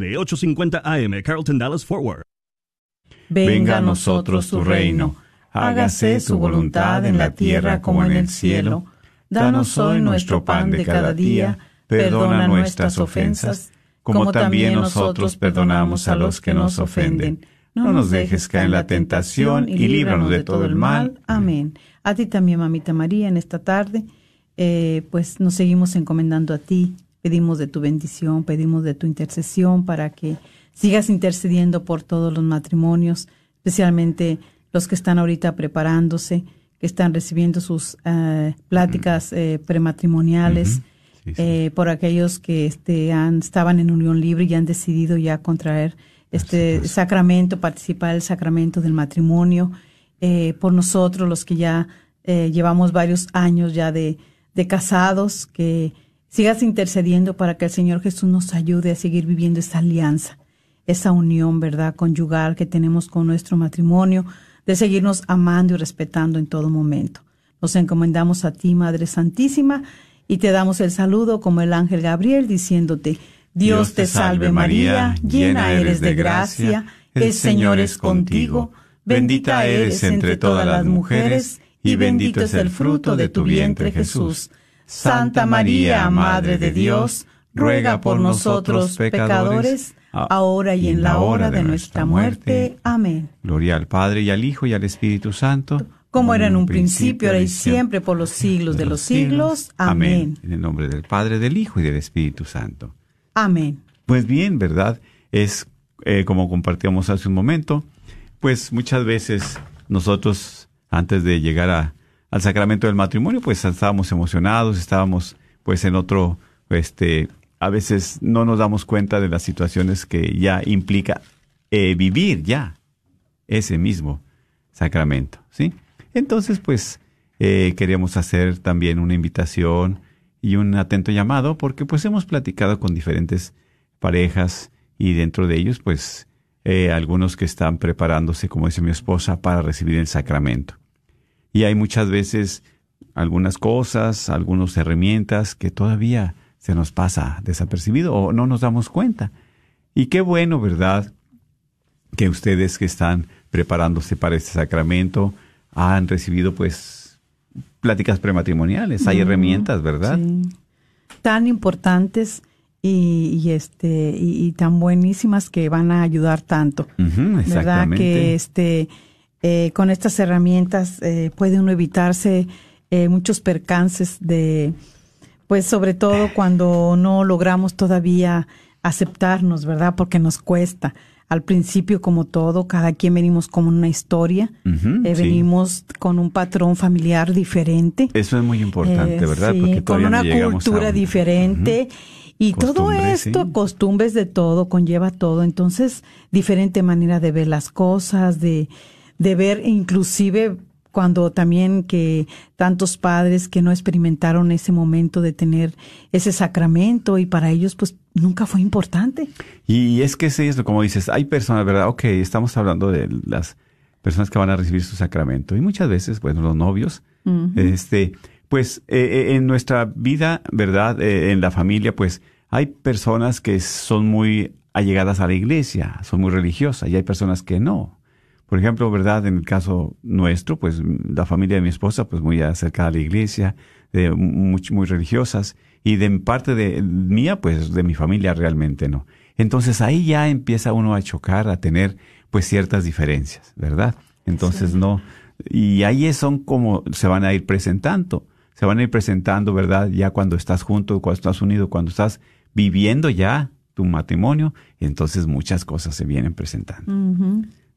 850 AM, Carlton Dallas Forward. Venga a nosotros tu reino, hágase su voluntad en la tierra como en el cielo. Danos hoy nuestro pan de cada día, perdona nuestras ofensas, como también nosotros perdonamos a los que nos ofenden. No nos dejes caer en la tentación y líbranos de todo el mal. Amén. A ti también, mamita María, en esta tarde, eh, pues nos seguimos encomendando a ti Pedimos de tu bendición, pedimos de tu intercesión para que sigas intercediendo por todos los matrimonios, especialmente los que están ahorita preparándose, que están recibiendo sus eh, pláticas eh, prematrimoniales, eh, por aquellos que este, han, estaban en unión libre y han decidido ya contraer este sacramento, participar del sacramento del matrimonio, por nosotros los que ya llevamos varios años ya de, de casados, que sigas intercediendo para que el Señor Jesús nos ayude a seguir viviendo esa alianza, esa unión, ¿verdad?, conyugal que tenemos con nuestro matrimonio, de seguirnos amando y respetando en todo momento. Nos encomendamos a ti, Madre Santísima, y te damos el saludo como el ángel Gabriel, diciéndote, Dios te salve María, llena eres de gracia, el Señor es contigo, bendita eres entre todas las mujeres, y bendito es el fruto de tu vientre Jesús. Santa María, Madre de Dios, ruega por nosotros pecadores, ahora y en la hora de nuestra muerte. Amén. Gloria al Padre y al Hijo y al Espíritu Santo. Como era en un principio, ahora y siempre, por los siglos de los siglos. Amén. En el nombre del Padre, del Hijo y del Espíritu Santo. Amén. Pues bien, ¿verdad? Es eh, como compartíamos hace un momento, pues muchas veces nosotros, antes de llegar a, al sacramento del matrimonio, pues estábamos emocionados, estábamos pues en otro, este, a veces no nos damos cuenta de las situaciones que ya implica eh, vivir ya ese mismo sacramento, ¿sí? Entonces, pues, eh, queremos hacer también una invitación y un atento llamado porque pues hemos platicado con diferentes parejas y dentro de ellos, pues, eh, algunos que están preparándose, como dice mi esposa, para recibir el sacramento y hay muchas veces algunas cosas, algunas herramientas que todavía se nos pasa desapercibido o no nos damos cuenta. Y qué bueno, ¿verdad? Que ustedes que están preparándose para este sacramento han recibido pues pláticas prematrimoniales, hay herramientas, ¿verdad? Sí. Tan importantes y, este y, tan buenísimas que van a ayudar tanto. ¿Verdad? Que este eh, con estas herramientas eh, puede uno evitarse eh, muchos percances de, pues sobre todo cuando no logramos todavía aceptarnos, ¿verdad? Porque nos cuesta. Al principio, como todo, cada quien venimos con una historia, venimos con un patrón familiar diferente. Eso es muy importante, ¿verdad? Porque con una cultura diferente. Y todo esto, costumbres de todo, conlleva todo. Entonces, diferente manera de ver las cosas, de, de ver inclusive cuando también que tantos padres que no experimentaron ese momento de tener ese sacramento y para ellos pues nunca fue importante. Y es que sí, es como dices, hay personas, ¿verdad? Ok, estamos hablando de las personas que van a recibir su sacramento y muchas veces, bueno, los novios, este, pues eh, eh, en nuestra vida, ¿verdad? Eh, en la familia, pues hay personas que son muy allegadas a la iglesia, son muy religiosas y hay personas que no. Por ejemplo, ¿verdad? En el caso nuestro, pues la familia de mi esposa, pues muy acercada a la iglesia, de, muy, muy religiosas, y de parte de mía, pues de mi familia realmente no. Entonces ahí ya empieza uno a chocar, a tener pues ciertas diferencias, ¿verdad? Entonces no, y ahí son como se van a ir presentando, se van a ir presentando, ¿verdad? Ya cuando estás junto, cuando estás unido, cuando estás viviendo ya tu matrimonio, entonces muchas cosas se vienen presentando.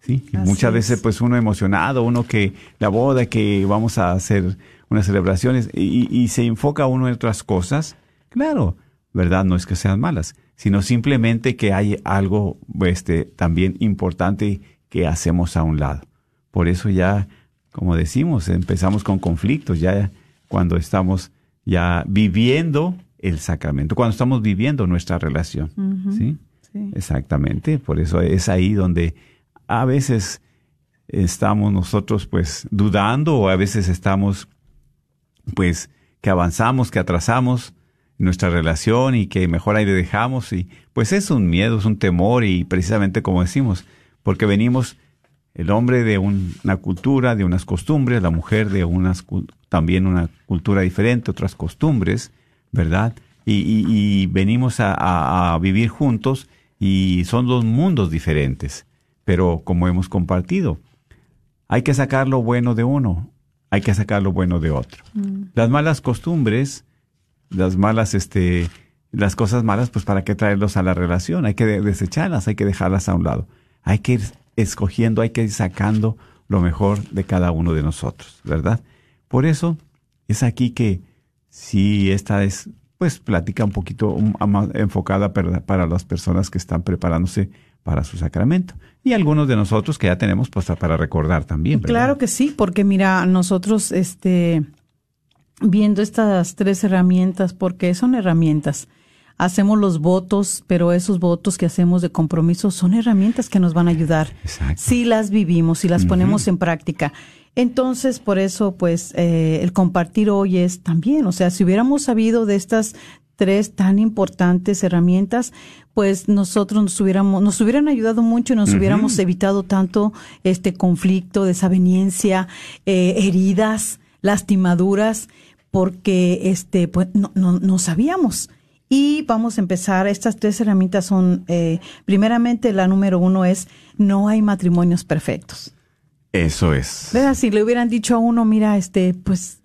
Sí, muchas veces pues uno emocionado, uno que la boda, que vamos a hacer unas celebraciones y, se enfoca uno en otras cosas, claro, ¿verdad? No es que sean malas, sino simplemente que hay algo este, también importante que hacemos a un lado. Por eso ya, como decimos, empezamos con conflictos, ya cuando estamos ya viviendo el sacramento, cuando estamos viviendo nuestra relación. ¿sí? Exactamente, por eso es ahí donde a veces estamos nosotros pues dudando o a veces estamos pues que avanzamos, que atrasamos nuestra relación y que mejor ahí le dejamos y pues es un miedo, es un temor y precisamente como decimos, porque venimos el hombre de una cultura, de unas costumbres, la mujer de unas también una cultura diferente, otras costumbres, ¿verdad? Y, venimos a, vivir juntos y son dos mundos diferentes, pero como hemos compartido, hay que sacar lo bueno de uno, hay que sacar lo bueno de otro. Mm. Las malas costumbres, las malas, este, las cosas malas, pues para qué traerlos a la relación, hay que desecharlas, hay que dejarlas a un lado, hay que ir escogiendo, hay que ir sacando lo mejor de cada uno de nosotros, ¿verdad? Por eso es aquí que si esta es, pues, plática un poquito más enfocada para, las personas que están preparándose para su sacramento. Y algunos de nosotros que ya tenemos pues para recordar también. Claro que sí, porque mira, nosotros este viendo estas tres herramientas, porque son herramientas, hacemos los votos, pero esos votos que hacemos de compromiso son herramientas que nos van a ayudar si las vivimos, si las ponemos en práctica. Entonces, por eso, pues, eh, el compartir hoy es también, o sea, si hubiéramos sabido de estas tres tan importantes herramientas, pues nosotros nos hubiéramos, nos hubieran ayudado mucho y nos hubiéramos evitado tanto este conflicto, desaveniencia, eh, heridas, lastimaduras, porque este, pues, no, no, no sabíamos. Y vamos a empezar. Estas tres herramientas son, eh, primeramente, la número uno es, no hay matrimonios perfectos. Eso es. ¿Verdad? Si le hubieran dicho a uno, mira, este, pues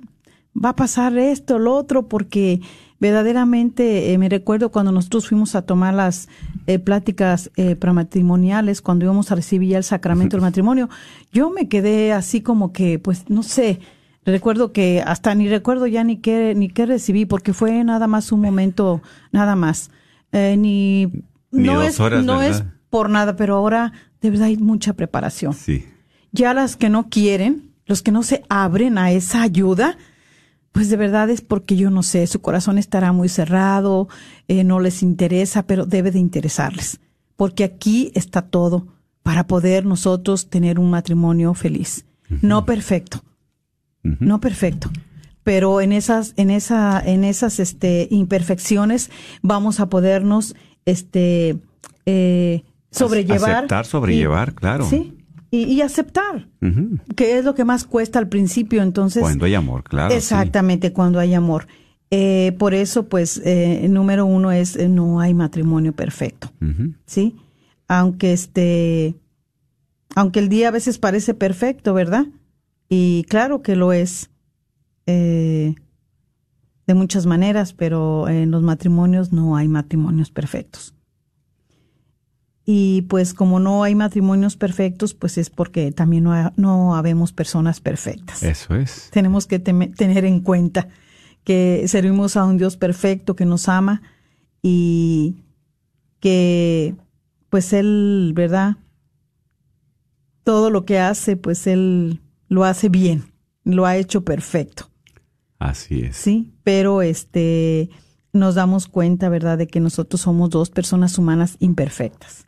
va a pasar esto, lo otro, porque verdaderamente eh, me recuerdo cuando nosotros fuimos a tomar las eh, pláticas eh, prematrimoniales, cuando íbamos a recibir ya el sacramento del matrimonio, yo me quedé así como que, pues, no sé, Recuerdo que hasta ni recuerdo ya ni qué, ni qué recibí, porque fue nada más un momento, nada más. Eh, ni, no es, no es por nada, pero ahora de verdad hay mucha preparación. Sí. Ya las que no quieren, los que no se abren a esa ayuda, pues de verdad es porque yo no sé, su corazón estará muy cerrado, eh, no les interesa, pero debe de interesarles, porque aquí está todo para poder nosotros tener un matrimonio feliz. No perfecto, no perfecto, pero en esas, en esa, en esas este, imperfecciones vamos a podernos este, eh, sobrellevar. Aceptar, sobrellevar, claro. Sí, y, aceptar, que es lo que más cuesta al principio. Entonces, cuando hay amor, claro. Exactamente, cuando hay amor. Eh, por eso, pues, eh, número uno es no hay matrimonio perfecto, ¿sí? Aunque este, aunque el día a veces parece perfecto, ¿verdad? Y claro que lo es eh, de muchas maneras, pero en los matrimonios no hay matrimonios perfectos. Y pues como no hay matrimonios perfectos, pues es porque también no, no habemos personas perfectas. Eso es. Tenemos que tener en cuenta que servimos a un Dios perfecto que nos ama y que pues Él, ¿verdad? Todo lo que hace, pues Él lo hace bien, lo ha hecho perfecto. Así es. Sí, pero este nos damos cuenta, ¿verdad?, de que nosotros somos dos personas humanas imperfectas.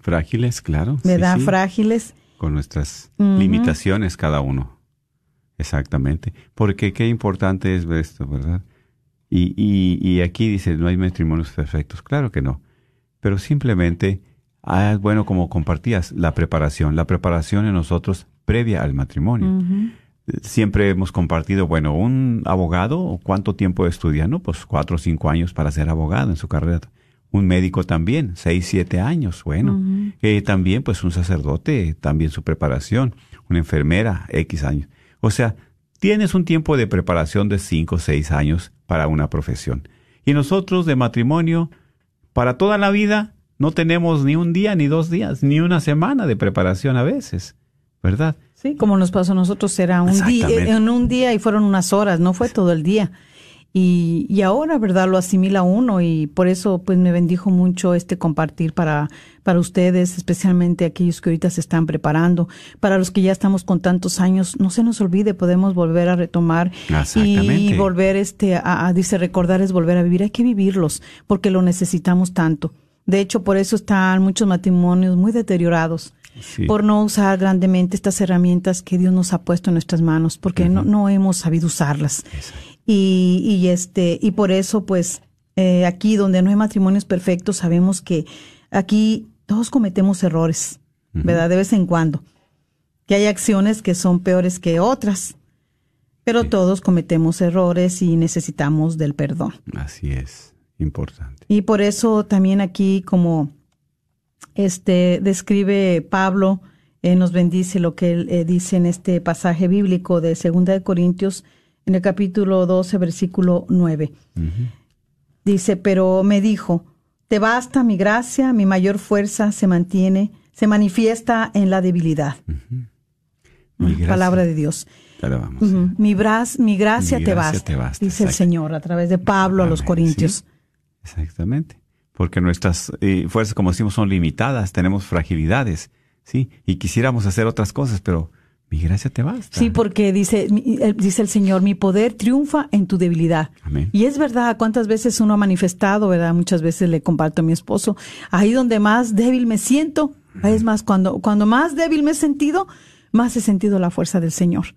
Frágiles, claro. ¿Verdad? Frágiles. Con nuestras limitaciones cada uno. Exactamente. Porque qué importante es esto, ¿verdad? Y, y, y aquí dice, no hay matrimonios perfectos. Claro que no. Pero simplemente, ah, bueno, como compartías, la preparación. La preparación en nosotros previa al matrimonio. Siempre hemos compartido, bueno, un abogado, ¿cuánto tiempo estudia? No, pues cuatro o cinco años para ser abogado en su carrera. Un médico también, seis, siete años, bueno. Eh, también, pues un sacerdote, también su preparación. Una enfermera, X años. O sea, tienes un tiempo de preparación de cinco o seis años para una profesión. Y nosotros de matrimonio, para toda la vida, no tenemos ni un día, ni dos días, ni una semana de preparación a veces. ¿verdad? Sí, como nos pasó a nosotros, era un día, en un día y fueron unas horas, no fue todo el día. Y, y ahora, ¿verdad? Lo asimila uno y por eso pues me bendijo mucho este compartir para, para ustedes, especialmente aquellos que ahorita se están preparando, para los que ya estamos con tantos años, no se nos olvide, podemos volver a retomar y volver este, a, a, dice, recordar es volver a vivir, hay que vivirlos porque lo necesitamos tanto. De hecho, por eso están muchos matrimonios muy deteriorados por no usar grandemente estas herramientas que Dios nos ha puesto en nuestras manos, porque no, no hemos sabido usarlas. Y, y, este, y por eso, pues, eh, aquí donde no hay matrimonios perfectos, sabemos que aquí todos cometemos errores, ¿verdad? De vez en cuando. Que hay acciones que son peores que otras, pero todos cometemos errores y necesitamos del perdón. Así es, importante. Y por eso también aquí, como este describe Pablo, eh, nos bendice lo que él eh, dice en este pasaje bíblico de Segunda de Corintios, en el capítulo 12, versículo 9. Dice, pero me dijo, te basta mi gracia, mi mayor fuerza se mantiene, se manifiesta en la debilidad. Palabra de Dios. mi, mi, gracia, te, basta, dice el Señor a través de Pablo a los Corintios. Exactamente. Porque nuestras eh, fuerzas, como decimos, son limitadas, tenemos fragilidades, ¿sí? Y quisiéramos hacer otras cosas, pero mi gracia te basta. Sí, porque dice, dice el Señor, mi poder triunfa en tu debilidad. Y es verdad, cuántas veces uno ha manifestado, ¿verdad? Muchas veces le comparto a mi esposo, ahí donde más débil me siento, es más, cuando, cuando más débil me he sentido, más he sentido la fuerza del Señor.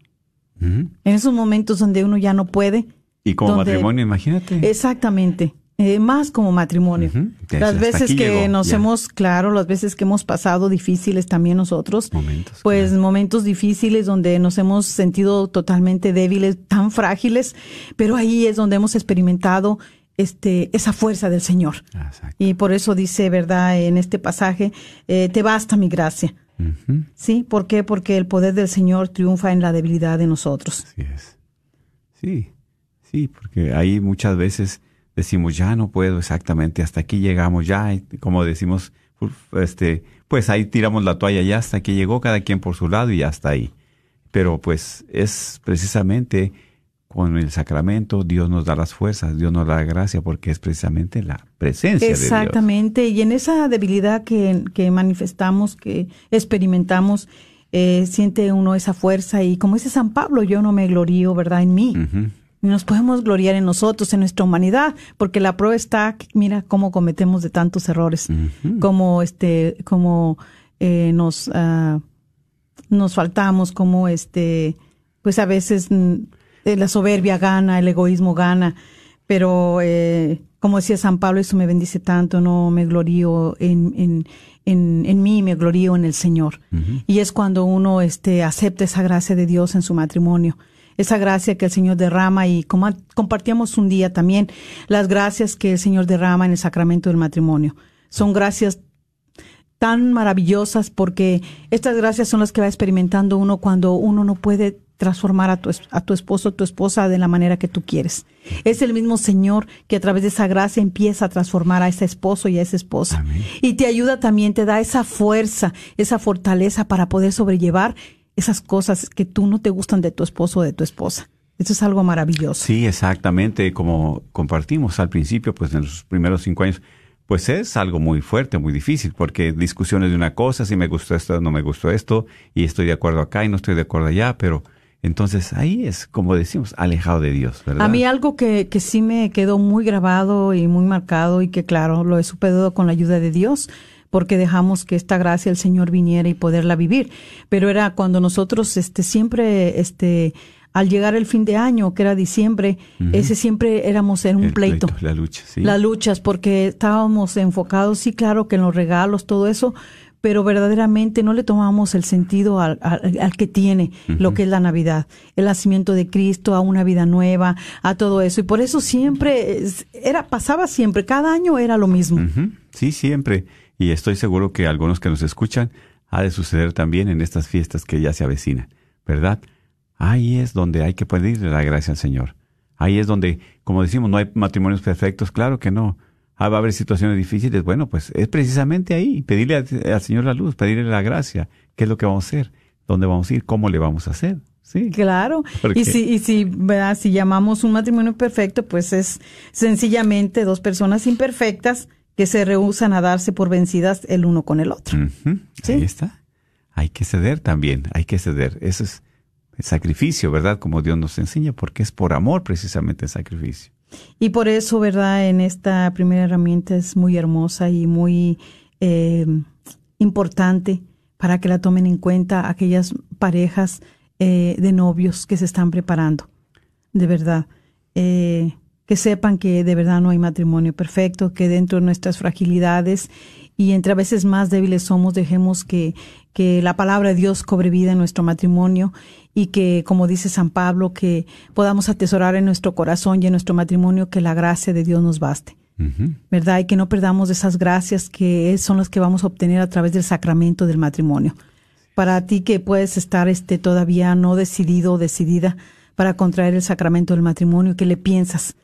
En esos momentos donde uno ya no puede. Y como matrimonio, imagínate. Exactamente. Eh, más como matrimonio. Las veces que nos hemos, claro, las veces que hemos pasado difíciles también nosotros, momentos, pues momentos difíciles donde nos hemos sentido totalmente débiles, tan frágiles, pero ahí es donde hemos experimentado este, esa fuerza del Señor. Y por eso dice, ¿verdad? En este pasaje, eh, te basta mi gracia. ¿Sí? ¿Por qué? Porque el poder del Señor triunfa en la debilidad de nosotros. Así es. Sí, sí, porque ahí muchas veces decimos, ya no puedo exactamente, hasta aquí llegamos, ya, como decimos, este, pues ahí tiramos la toalla, ya hasta aquí llegó cada quien por su lado y ya está ahí. Pero pues es precisamente con el sacramento Dios nos da las fuerzas, Dios nos da la gracia porque es precisamente la presencia de Dios. Exactamente, y en esa debilidad que, que manifestamos, que experimentamos, eh, siente uno esa fuerza y como dice San Pablo, yo no me glorío, ¿verdad? En mí nos podemos gloriar en nosotros, en nuestra humanidad, porque la prueba está, mira cómo cometemos de tantos errores, como este, como eh, nos uh, nos faltamos, como este, pues a veces mm, eh, la soberbia gana, el egoísmo gana, pero eh, como decía San Pablo, eso me bendice tanto, no me glorío en, en, en, en mí, me glorío en el Señor. Y es cuando uno este, acepta esa gracia de Dios en su matrimonio esa gracia que el Señor derrama y como compartíamos un día también, las gracias que el Señor derrama en el sacramento del matrimonio. Son gracias tan maravillosas porque estas gracias son las que va experimentando uno cuando uno no puede transformar a tu, a tu esposo o tu esposa de la manera que tú quieres. Es el mismo Señor que a través de esa gracia empieza a transformar a ese esposo y a esa esposa. Y te ayuda también, te da esa fuerza, esa fortaleza para poder sobrellevar esas cosas que tú no te gustan de tu esposo o de tu esposa. Eso es algo maravilloso. Sí, exactamente. Como compartimos al principio, pues en los primeros cinco años, pues es algo muy fuerte, muy difícil, porque discusiones de una cosa, si me gustó esto, no me gustó esto, y estoy de acuerdo acá y no estoy de acuerdo allá, pero entonces ahí es, como decimos, alejado de Dios, ¿verdad? A mí algo que, que sí me quedó muy grabado y muy marcado y que claro, lo he superado con la ayuda de Dios, porque dejamos que esta gracia el Señor viniera y poderla vivir. Pero era cuando nosotros este, siempre, este, al llegar el fin de año, que era diciembre, ese siempre éramos en un pleito. La lucha, sí. Las luchas, porque estábamos enfocados, sí, claro, que en los regalos, todo eso, pero verdaderamente no le tomamos el sentido al, al, que tiene lo que es la Navidad, el nacimiento de Cristo, a una vida nueva, a todo eso. Y por eso siempre, era, pasaba siempre, cada año era lo mismo. Sí, siempre y estoy seguro que algunos que nos escuchan ha de suceder también en estas fiestas que ya se avecinan, ¿verdad? Ahí es donde hay que pedirle la gracia al Señor. Ahí es donde, como decimos, no hay matrimonios perfectos, claro que no. Ah, va a haber situaciones difíciles, bueno, pues es precisamente ahí, pedirle al, Señor la luz, pedirle la gracia, qué es lo que vamos a hacer, dónde vamos a ir, cómo le vamos a hacer. Sí. Claro. Y si, y si, ¿verdad? si llamamos un matrimonio perfecto, pues es sencillamente dos personas imperfectas que se rehusan a darse por vencidas el uno con el otro. Ahí está. Hay que ceder también, hay que ceder. Eso es el sacrificio, ¿verdad? Como Dios nos enseña, porque es por amor precisamente el sacrificio. Y por eso, ¿verdad? En esta primera herramienta es muy hermosa y muy eh, importante para que la tomen en cuenta aquellas parejas eh, de novios que se están preparando. De verdad. Eh, que sepan que de verdad no hay matrimonio perfecto, que dentro de nuestras fragilidades y entre a veces más débiles somos, dejemos que, que la palabra de Dios cobre vida en nuestro matrimonio y que, como dice San Pablo, que podamos atesorar en nuestro corazón y en nuestro matrimonio que la gracia de Dios nos baste. ¿Verdad? Y que no perdamos esas gracias que son las que vamos a obtener a través del sacramento del matrimonio. Para ti que puedes estar este todavía no decidido o decidida para contraer el sacramento del matrimonio, ¿qué le piensas?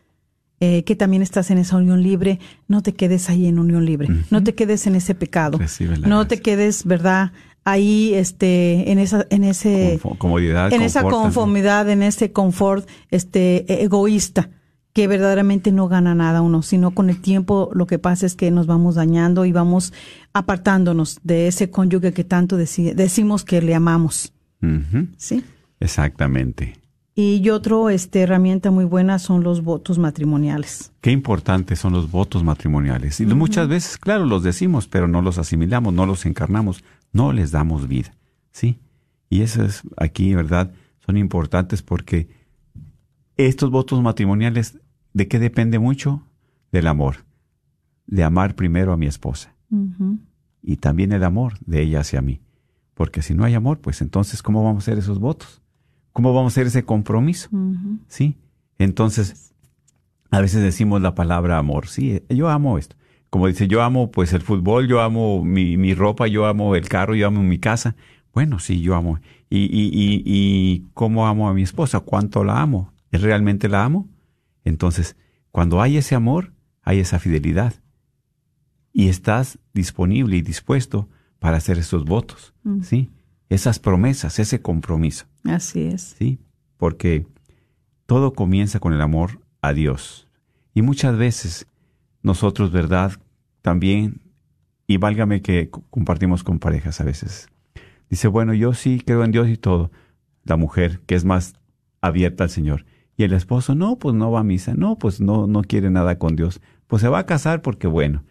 Eh, que también estás en esa unión libre, no te quedes ahí en unión libre, no te quedes en ese pecado, no te quedes, ¿verdad? ahí este en esa en ese comodidad en esa conformidad en ese confort este e, egoísta que verdaderamente no gana nada uno sino con el tiempo lo que pasa es que nos vamos dañando y vamos apartándonos de ese cónyuge que tanto decimos que le amamos. Sí exactamente y otro este herramienta muy buena son los votos matrimoniales. Qué importantes son los votos matrimoniales. Y muchas veces, claro, los decimos, pero no los asimilamos, no los encarnamos no les damos vida, ¿sí? Y eso es aquí, ¿verdad? Son importantes porque estos votos matrimoniales, ¿de qué depende mucho? Del amor, de amar primero a mi esposa. Y también el amor de ella hacia mí. Porque si no hay amor, pues entonces, ¿cómo vamos a hacer esos votos? ¿Cómo vamos a hacer ese compromiso? ¿Sí? Entonces, a veces decimos la palabra amor. Sí, yo amo esto como dice, yo amo pues el fútbol, yo amo mi, mi ropa, yo amo el carro, yo amo mi casa. Bueno, sí, yo amo. ¿Y, y, y, y cómo amo a mi esposa? ¿Cuánto la amo? ¿Realmente la amo? Entonces, cuando hay ese amor, hay esa fidelidad. Y estás disponible y dispuesto para hacer esos votos, mm. ¿sí? Esas promesas, ese compromiso. Así es. Sí, porque todo comienza con el amor a Dios. Y muchas veces nosotros, ¿verdad? También, y válgame que compartimos con parejas a veces. Dice, bueno, yo sí creo en Dios y todo. La mujer, que es más abierta al Señor. Y el esposo, no, pues no va a misa, no, pues no, no quiere nada con Dios. Pues se va a casar porque, bueno,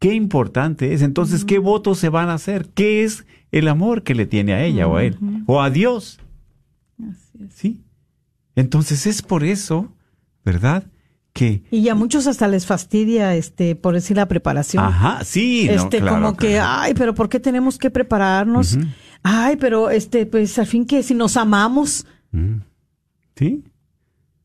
qué importante es. Entonces, ¿qué votos se van a hacer? ¿Qué es el amor que le tiene a ella o a él? O a Dios. ¿Sí? Entonces es por eso, ¿verdad? y a muchos hasta les fastidia este por decir la preparación ajá sí este como que ay pero por qué tenemos que prepararnos ay pero este pues al fin que si nos amamos sí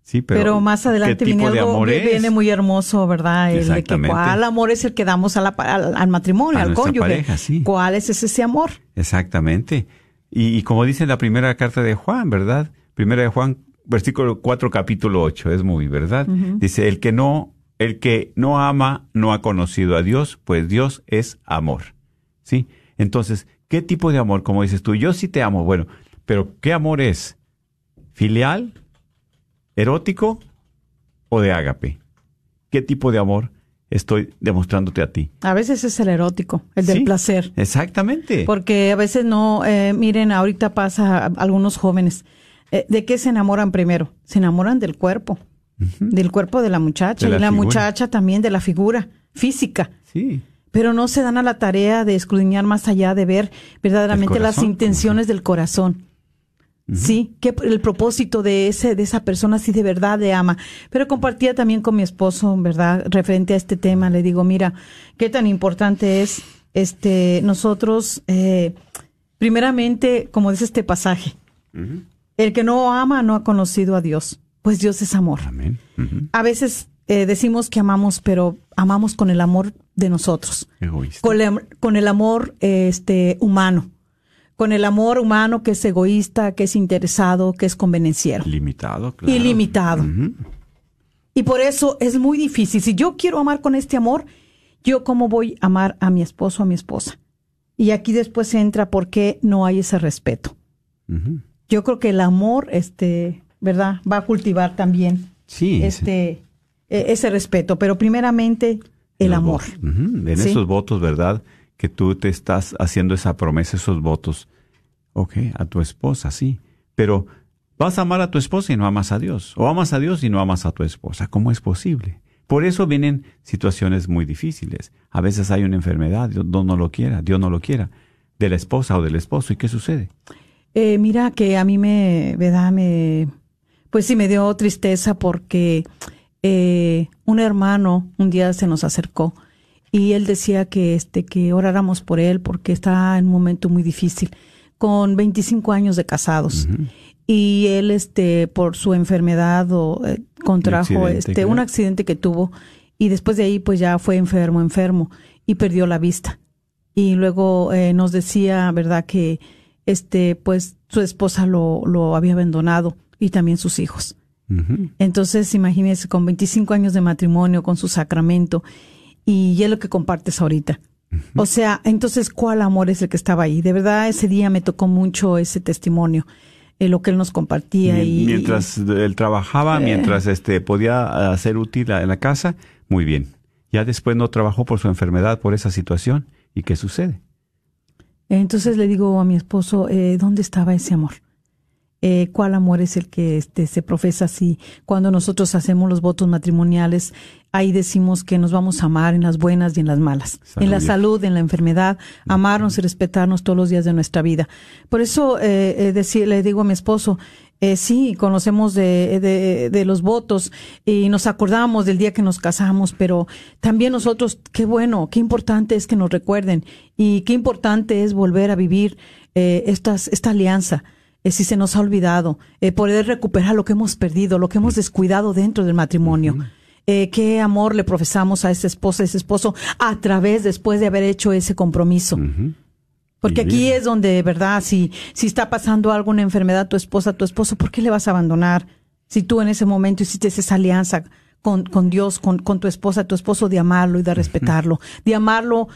sí pero, pero más adelante viene algo viene muy hermoso verdad el de que cuál amor es el que damos a la, al, matrimonio al cónyuge cuál es ese amor exactamente y, y como dice la primera carta de Juan verdad primera de Juan versículo 4, capítulo 8, es muy, ¿verdad? Dice, el que no, el que no ama no ha conocido a Dios, pues Dios es amor. ¿Sí? Entonces, ¿qué tipo de amor? Como dices tú, yo sí te amo, bueno, pero ¿qué amor es? ¿Filial? ¿Erótico? ¿O de ágape? ¿Qué tipo de amor estoy demostrándote a ti? A veces es el erótico, el del placer. Exactamente. Porque a veces no, eh, miren, ahorita pasa a algunos jóvenes eh, ¿De qué se enamoran primero? Se enamoran del cuerpo, del cuerpo de la muchacha y la muchacha también de la figura física. Sí. Pero no se dan a la tarea de escudriñar más allá, de ver verdaderamente las intenciones del corazón. Sí, que el propósito de ese de esa persona sí de verdad le ama. Pero compartía también con mi esposo, ¿verdad? Referente a este tema, le digo, mira, qué tan importante es este nosotros eh, primeramente, como dice este pasaje, el que no ama no ha conocido a Dios, pues Dios es amor. A veces eh, decimos que amamos, pero amamos con el amor de nosotros. Con, el amor este, humano. Con el amor humano que es egoísta, que es interesado, que es convenenciero. Limitado, claro. Ilimitado. Y por eso es muy difícil. Si yo quiero amar con este amor, yo cómo voy a amar a mi esposo o a mi esposa. Y aquí después entra por qué no hay ese respeto yo creo que el amor, este, ¿verdad? Va a cultivar también sí, este, e, ese respeto, pero primeramente el amor. En esos votos, ¿verdad? Que tú te estás haciendo esa promesa, esos votos. Ok, a tu esposa, sí. Pero vas a amar a tu esposa y no amas a Dios. O amas a Dios y no amas a tu esposa. ¿Cómo es posible? Por eso vienen situaciones muy difíciles. A veces hay una enfermedad, Dios no lo quiera, Dios no lo quiera, de la esposa o del esposo. ¿Y qué sucede? Eh, mira que a mí me, ¿verdad? Me, pues sí me dio tristeza porque eh, un hermano un día se nos acercó y él decía que este que oráramos por él porque está en un momento muy difícil con 25 años de casados. Y él este por su enfermedad o eh, contrajo este un accidente que tuvo y después de ahí pues ya fue enfermo enfermo y perdió la vista. Y luego eh, nos decía verdad que este pues su esposa lo, lo había abandonado y también sus hijos. Entonces imagínese con 25 años de matrimonio con su sacramento y es lo que compartes ahorita. O sea, entonces, ¿cuál amor es el que estaba ahí? De verdad, ese día me tocó mucho ese testimonio, eh, lo que él nos compartía. y, mientras él trabajaba, eh. mientras este podía hacer útil en la casa, muy bien. Ya después no trabajó por su enfermedad, por esa situación. ¿Y qué sucede? Entonces le digo a mi esposo, eh, ¿dónde estaba ese amor? Eh, cuál amor es el que este, se profesa así. Cuando nosotros hacemos los votos matrimoniales, ahí decimos que nos vamos a amar en las buenas y en las malas, en la salud, en la enfermedad, amarnos y respetarnos todos los días de nuestra vida. Por eso eh, eh le digo a mi esposo, eh, sí, conocemos de, de, de, los votos y nos acordamos del día que nos casamos, pero también nosotros, qué bueno, qué importante es que nos recuerden y qué importante es volver a vivir eh, estas, esta alianza eh, si se nos ha olvidado, eh, poder recuperar lo que hemos perdido, lo que hemos descuidado dentro del matrimonio. Eh, qué amor le profesamos a esa esposa, a ese esposo, a través, después de haber hecho ese compromiso. Porque aquí es donde, ¿verdad? Si, si está pasando algo, una enfermedad, tu esposa, tu esposo, ¿por qué le vas a abandonar? Si tú en ese momento hiciste esa alianza con, con Dios, con, con tu esposa, tu esposo, de amarlo y de respetarlo, de amarlo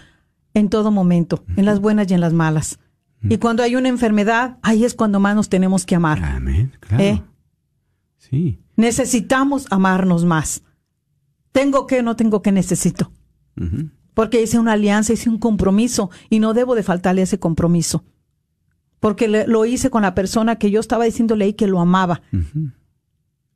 en todo momento, en las buenas y en las malas. Y cuando hay una enfermedad, ahí es cuando más nos tenemos que amar. Amén, claro. ¿Eh? Sí. Necesitamos amarnos más. Tengo que, no tengo que, necesito. Porque hice una alianza, hice un compromiso y no debo de faltarle ese compromiso. Porque lo hice con la persona que yo estaba diciéndole ahí que lo amaba.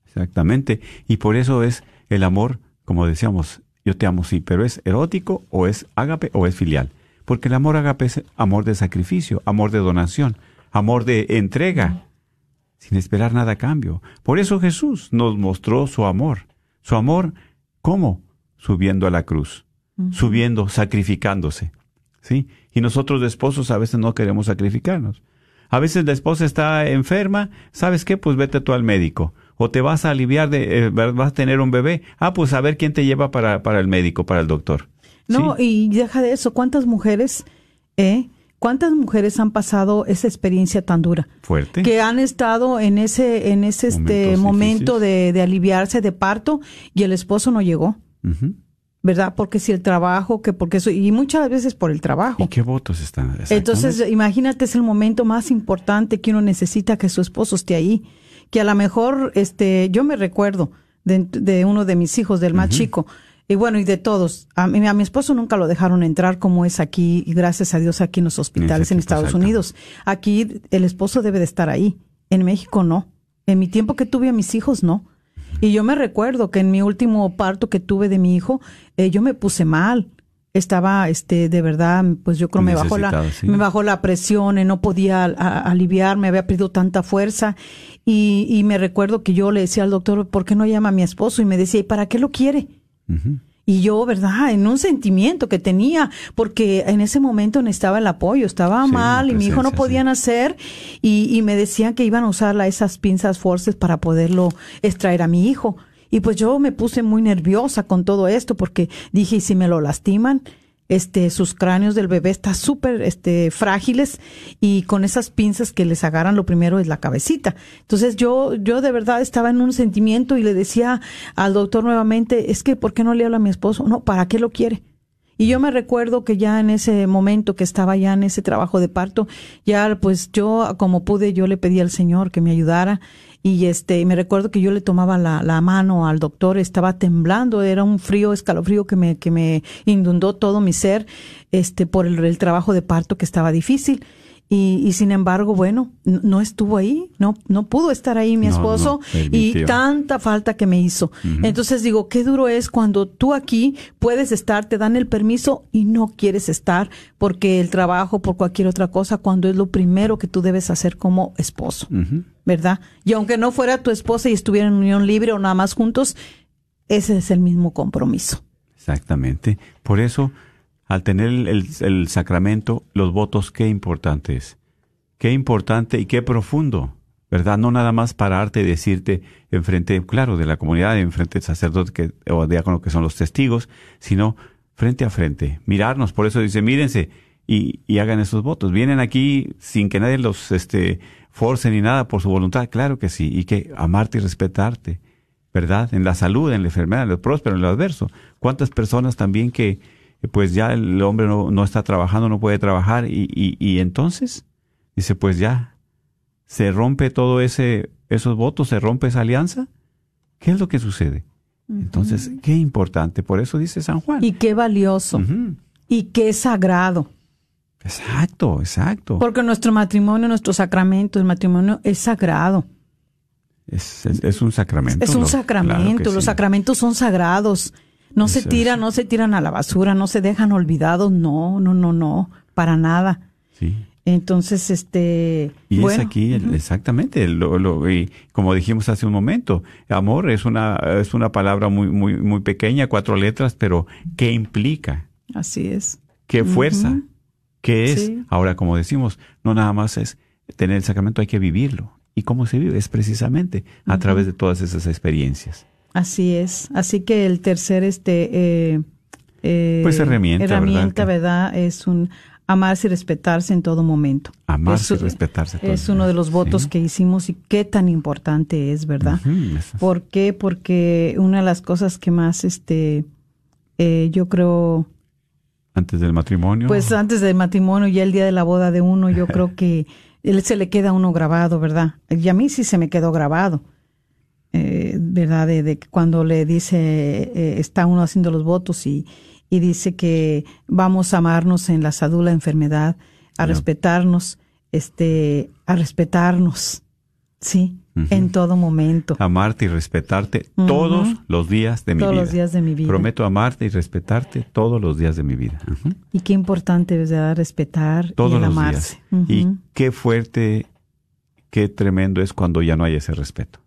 Exactamente. Y por eso es el amor, como decíamos, yo te amo, sí, pero es erótico o es ágape o es filial. Porque el amor agape es amor de sacrificio, amor de donación, amor de entrega, sin esperar nada a cambio. Por eso Jesús nos mostró su amor. Su amor, ¿cómo? Subiendo a la cruz, subiendo, sacrificándose. ¿Sí? Y nosotros de esposos a veces no queremos sacrificarnos. A veces la esposa está enferma, ¿sabes qué? Pues vete tú al médico. O te vas a aliviar de, eh, vas a tener un bebé. Ah, pues a ver quién te lleva para, para el médico, para el doctor. No, y deja de eso, ¿cuántas mujeres, eh, cuántas mujeres han pasado esa experiencia tan dura? Fuerte. Que han estado en ese, en ese este momento de, de, aliviarse de parto y el esposo no llegó. ¿Verdad? Porque si el trabajo, que porque eso, y muchas veces por el trabajo. ¿Y qué votos están? Entonces, imagínate, es el momento más importante que uno necesita que su esposo esté ahí. Que a lo mejor, este, yo me recuerdo de, de uno de mis hijos, del más chico, y bueno, y de todos. A mi, a mi esposo nunca lo dejaron entrar como es aquí, y gracias a Dios aquí en los hospitales en Estados Unidos. Aquí el esposo debe de estar ahí. En México no. En mi tiempo que tuve a mis hijos, no. Y yo me recuerdo que en mi último parto que tuve de mi hijo, eh, yo me puse mal. Estaba, este, de verdad, pues yo creo me bajó la, me bajó la presión, y no podía aliviar, me había perdido tanta fuerza. Y, y me recuerdo que yo le decía al doctor, ¿por qué no llama a mi esposo? Y me decía, ¿y para qué lo quiere? Y yo, ¿verdad? En un sentimiento que tenía, porque en ese momento necesitaba el apoyo, estaba mal y mi hijo no podía nacer y, y, me decían que iban a usar esas pinzas forces para poderlo extraer a mi hijo. Y pues yo me puse muy nerviosa con todo esto porque dije, ¿y si me lo lastiman? Este, sus cráneos del bebé están súper este, frágiles y con esas pinzas que les agarran lo primero es la cabecita. Entonces yo, yo de verdad estaba en un sentimiento y le decía al doctor nuevamente, es que ¿por qué no le habla a mi esposo? No, ¿para qué lo quiere? Y yo me recuerdo que ya en ese momento que estaba ya en ese trabajo de parto, ya pues yo como pude, yo le pedí al Señor que me ayudara y este me recuerdo que yo le tomaba la, la, mano al doctor estaba temblando era un frío escalofrío que me que me inundó todo mi ser este por el, el trabajo de parto que estaba difícil y, y, sin embargo, bueno, no estuvo ahí, no, no pudo estar ahí mi esposo y tanta falta que me hizo. Entonces digo, qué duro es cuando tú aquí puedes estar, te dan el permiso y no quieres estar porque el trabajo, por cualquier otra cosa, cuando es lo primero que tú debes hacer como esposo, ¿verdad? Y aunque no fuera tu esposa y estuviera en unión libre o nada más juntos, ese es el mismo compromiso. Exactamente. Por eso, al tener el, sacramento, los votos, qué importante es. Qué importante y qué profundo ¿verdad? No nada más pararte y decirte enfrente, claro, de la comunidad, enfrente del sacerdote que, o diácono que son los testigos, sino frente a frente, mirarnos. Por eso dice, mírense y, y hagan esos votos. Vienen aquí sin que nadie los este, force ni nada por su voluntad, claro que sí, y que amarte y respetarte, ¿verdad? En la salud, en la enfermedad, en lo próspero, en lo adverso. ¿Cuántas personas también que pues ya el hombre no, no está trabajando, no puede trabajar y, y, y entonces dice, pues ya se rompe todo ese esos votos, se rompe esa alianza, ¿qué es lo que sucede? Entonces, qué importante, por eso dice San Juan. Y qué valioso. Y qué sagrado. Exacto, exacto. Porque nuestro matrimonio, nuestro sacramento, el matrimonio es sagrado. Es, un sacramento. Es un sacramento, los sacramentos son sagrados. No se tiran, no se tiran a la basura, no se dejan olvidados, no, no, no, no, para nada. Sí. Entonces, este... Y es aquí exactamente, lo, y como dijimos hace un momento, amor es una, es una palabra muy, muy, muy pequeña, cuatro letras, pero ¿qué implica? Así es. ¿Qué fuerza? ¿Qué es? Ahora, como decimos, no nada más es tener el sacramento, hay que vivirlo. ¿Y cómo se vive? Es precisamente a través de todas esas experiencias. Así es. Así que el tercer, este... Eh, eh, pues herramienta, herramienta ¿verdad? Es un amarse y respetarse en todo momento. Amarse y respetarse. es uno de los votos que hicimos y qué tan importante es, ¿verdad? ¿Por qué? Porque una de las cosas que más, este, eh, yo creo... Antes del matrimonio. Pues antes del matrimonio, ya el día de la boda de uno, yo creo que él se le queda a uno grabado, ¿verdad? Y a mí sí se me quedó grabado. Eh, ¿Verdad? De, cuando le dice, eh, está uno haciendo los votos y, y dice que vamos a amarnos en la salud, la enfermedad, a respetarnos, este, a respetarnos, sí, en todo momento. Amarte y respetarte todos los días de mi vida. Todos los días de mi vida. Prometo amarte y respetarte todos los días de mi vida. Y qué importante es ¿verdad? respetar y el amarse. Y qué fuerte, qué tremendo es cuando ya no hay ese respeto.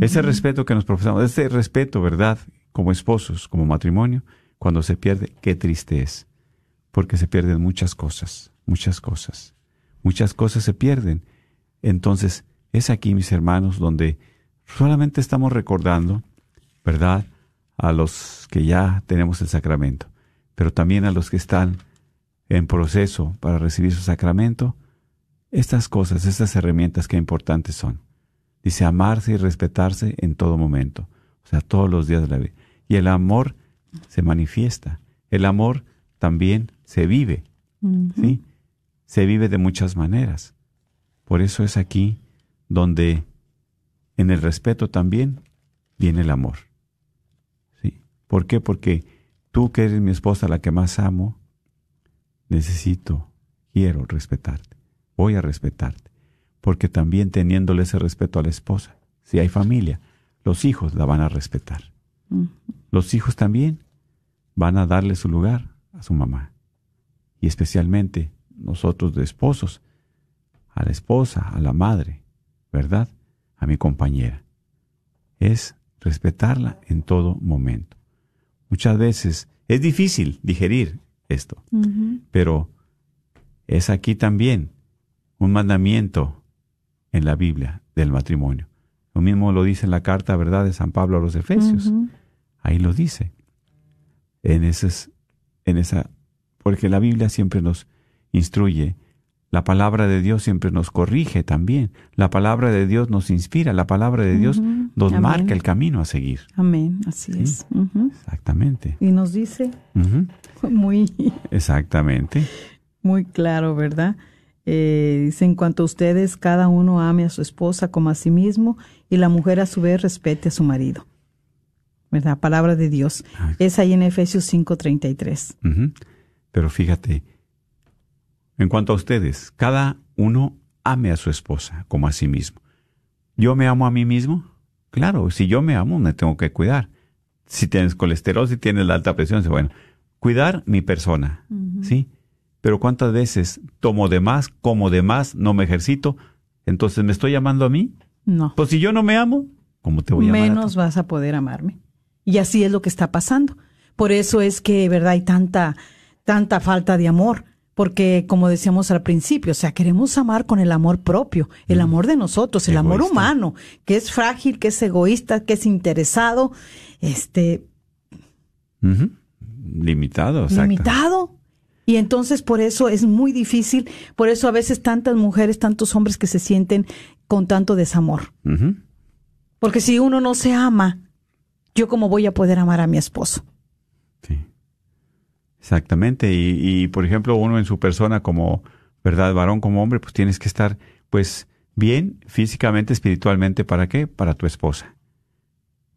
Ese respeto que nos profesamos, ese respeto, ¿verdad? como esposos, como matrimonio, cuando se pierde, qué triste es, porque se pierden muchas cosas, muchas cosas, muchas cosas se pierden. Entonces, es aquí, mis hermanos, donde solamente estamos recordando, ¿verdad?, a los que ya tenemos el sacramento, pero también a los que están en proceso para recibir su sacramento, estas cosas, estas herramientas que importantes son. Dice amarse y respetarse en todo momento, o sea, todos los días de la vida. Y el amor se manifiesta. El amor también se vive. ¿sí? Se vive de muchas maneras. Por eso es aquí donde en el respeto también viene el amor. ¿sí? ¿Por qué? Porque tú que eres mi esposa, la que más amo, necesito, quiero respetarte. Voy a respetarte. Porque también teniéndole ese respeto a la esposa, si hay familia, los hijos la van a respetar. Los hijos también van a darle su lugar a su mamá. Y especialmente nosotros de esposos, a la esposa, a la madre, ¿verdad? A mi compañera. Es respetarla en todo momento. Muchas veces es difícil digerir esto, pero es aquí también un mandamiento en la Biblia del matrimonio. Lo mismo lo dice en la carta, ¿verdad?, de San Pablo a los Efesios. Ahí lo dice. En, esas, en esa, porque la Biblia siempre nos instruye, la palabra de Dios siempre nos corrige también, la palabra de Dios nos inspira, la palabra de Dios nos marca el camino a seguir. Amén, así es. Exactamente. Y nos dice muy... Exactamente. Muy claro, ¿verdad? Eh, dice, en cuanto a ustedes, cada uno ame a su esposa como a sí mismo y la mujer a su vez respete a su marido. ¿verdad? Palabra de Dios. Es ahí en Efesios 5:33. Pero fíjate, en cuanto a ustedes, cada uno ame a su esposa como a sí mismo. ¿Yo me amo a mí mismo? Claro, si yo me amo, me tengo que cuidar. Si tienes colesterol, si tienes la alta presión, bueno, cuidar mi persona, ¿sí? Pero ¿cuántas veces tomo de más, como de más, no me ejercito? Entonces, ¿me estoy amando a mí? No. Pues si yo no me amo, ¿cómo te voy a menos vas a poder amarme. Y así es lo que está pasando. Por eso es que, verdad, hay tanta, tanta falta de amor. Porque, como decíamos al principio, o sea, queremos amar con el amor propio, el mm. amor de nosotros, el amor humano, que es frágil, que es egoísta, que es interesado, este. Limitado, Limitado. Y entonces por eso es muy difícil, por eso a veces tantas mujeres, tantos hombres que se sienten con tanto desamor. Porque si uno no se ama, ¿yo cómo voy a poder amar a mi esposo? Sí. Exactamente. Y, y, por ejemplo, uno en su persona como, ¿verdad? Varón como hombre, pues tienes que estar, pues, bien físicamente, espiritualmente, ¿para qué? Para tu esposa.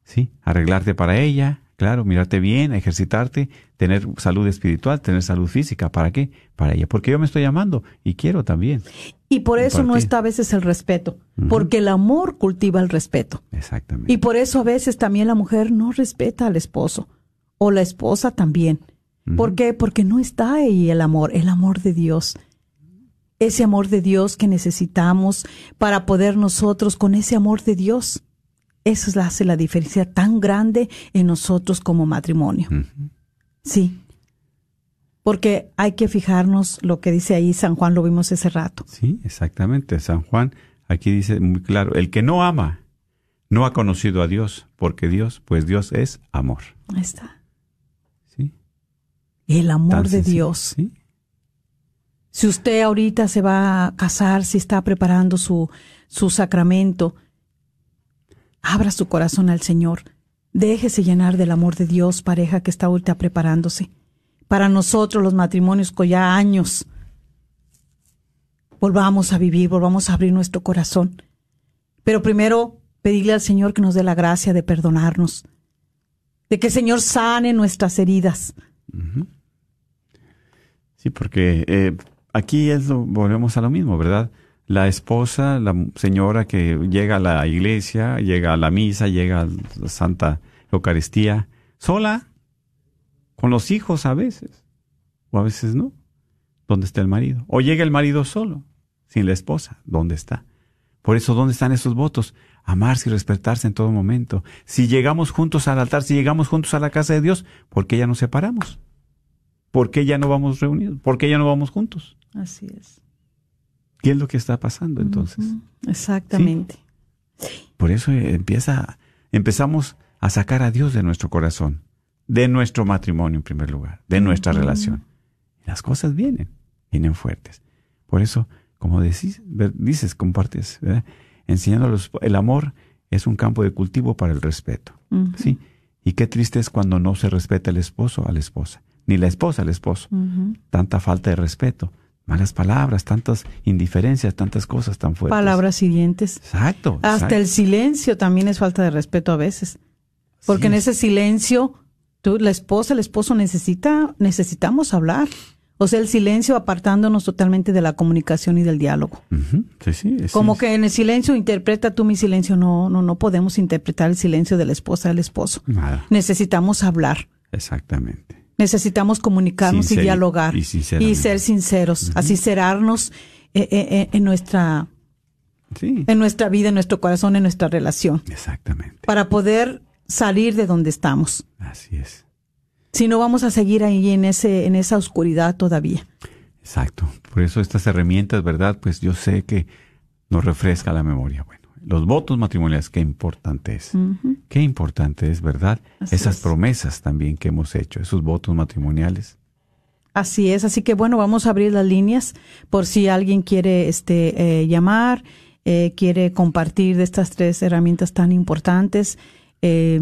¿Sí? Arreglarte para ella, claro, mirarte bien, ejercitarte, tener salud espiritual, tener salud física. ¿Para qué? Para ella. Porque yo me estoy amando y quiero también. Y por eso no está a veces el respeto, porque el amor cultiva el respeto. Exactamente. Y por eso a veces también la mujer no respeta al esposo, o la esposa también. ¿Por qué? Porque no está ahí el amor, el amor de Dios. Ese amor de Dios que necesitamos para poder nosotros con ese amor de Dios. Eso hace la diferencia tan grande en nosotros como matrimonio. Sí porque hay que fijarnos lo que dice ahí San Juan, lo vimos ese rato. Sí, exactamente. San Juan aquí dice muy claro, el que no ama no ha conocido a Dios, porque Dios, pues Dios es amor. Ahí está. Sí. El amor de Dios. ¿Sí? Si usted ahorita se va a casar, si está preparando su, su sacramento, abra su corazón al Señor. Déjese llenar del amor de Dios, pareja que está ahorita preparándose para nosotros los matrimonios con ya años. Volvamos a vivir, volvamos a abrir nuestro corazón. Pero primero pedirle al Señor que nos dé la gracia de perdonarnos, de que el Señor sane nuestras heridas. Sí, porque eh, aquí es volvemos a lo mismo, ¿verdad? La esposa, la señora que llega a la iglesia, llega a la misa, llega a la Santa Eucaristía, sola, con los hijos a veces, o a veces no. ¿Dónde está el marido? O llega el marido solo, sin la esposa. ¿Dónde está? Por eso, ¿dónde están esos votos? Amarse y respetarse en todo momento. Si llegamos juntos al altar, si llegamos juntos a la casa de Dios, ¿por qué ya nos separamos? ¿Por qué ya no vamos reunidos? ¿Por qué ya no vamos juntos? Así es. ¿Qué es lo que está pasando entonces? Exactamente. Por eso empieza, empezamos a sacar a Dios de nuestro corazón de nuestro matrimonio en primer lugar, de nuestra relación. Las cosas vienen, vienen fuertes. Por eso, como decís, dices, compartes, enseñándolos, el amor es un campo de cultivo para el respeto. ¿sí? Y qué triste es cuando no se respeta el esposo a la esposa, ni la esposa al esposo. Tanta falta de respeto, malas palabras, tantas indiferencias, tantas cosas tan fuertes. Palabras hirientes. Exacto. Hasta el silencio también es falta de respeto a veces. Porque en ese silencio Tú, la esposa, el esposo necesita, necesitamos hablar. O sea, el silencio apartándonos totalmente de la comunicación y del diálogo. sí, sí, Como que en el silencio interpreta tú mi silencio. No, no, no podemos interpretar el silencio de la esposa del esposo. Nada. Necesitamos hablar. Exactamente. Necesitamos comunicarnos y dialogar. Y, ser sinceros. Así cerrarnos eh, eh, eh, en nuestra en nuestra vida, en nuestro corazón, en nuestra relación. Exactamente. Para poder salir de donde estamos. Así es. Si no vamos a seguir ahí en ese en esa oscuridad todavía. Exacto. Por eso estas herramientas, ¿verdad? Pues yo sé que nos refresca la memoria. Bueno, los votos matrimoniales, qué importante es. Qué importante es, ¿verdad? Esas promesas también que hemos hecho, esos votos matrimoniales. Así es, así que bueno, vamos a abrir las líneas por si alguien quiere este eh, llamar, eh, quiere compartir de estas tres herramientas tan importantes eh,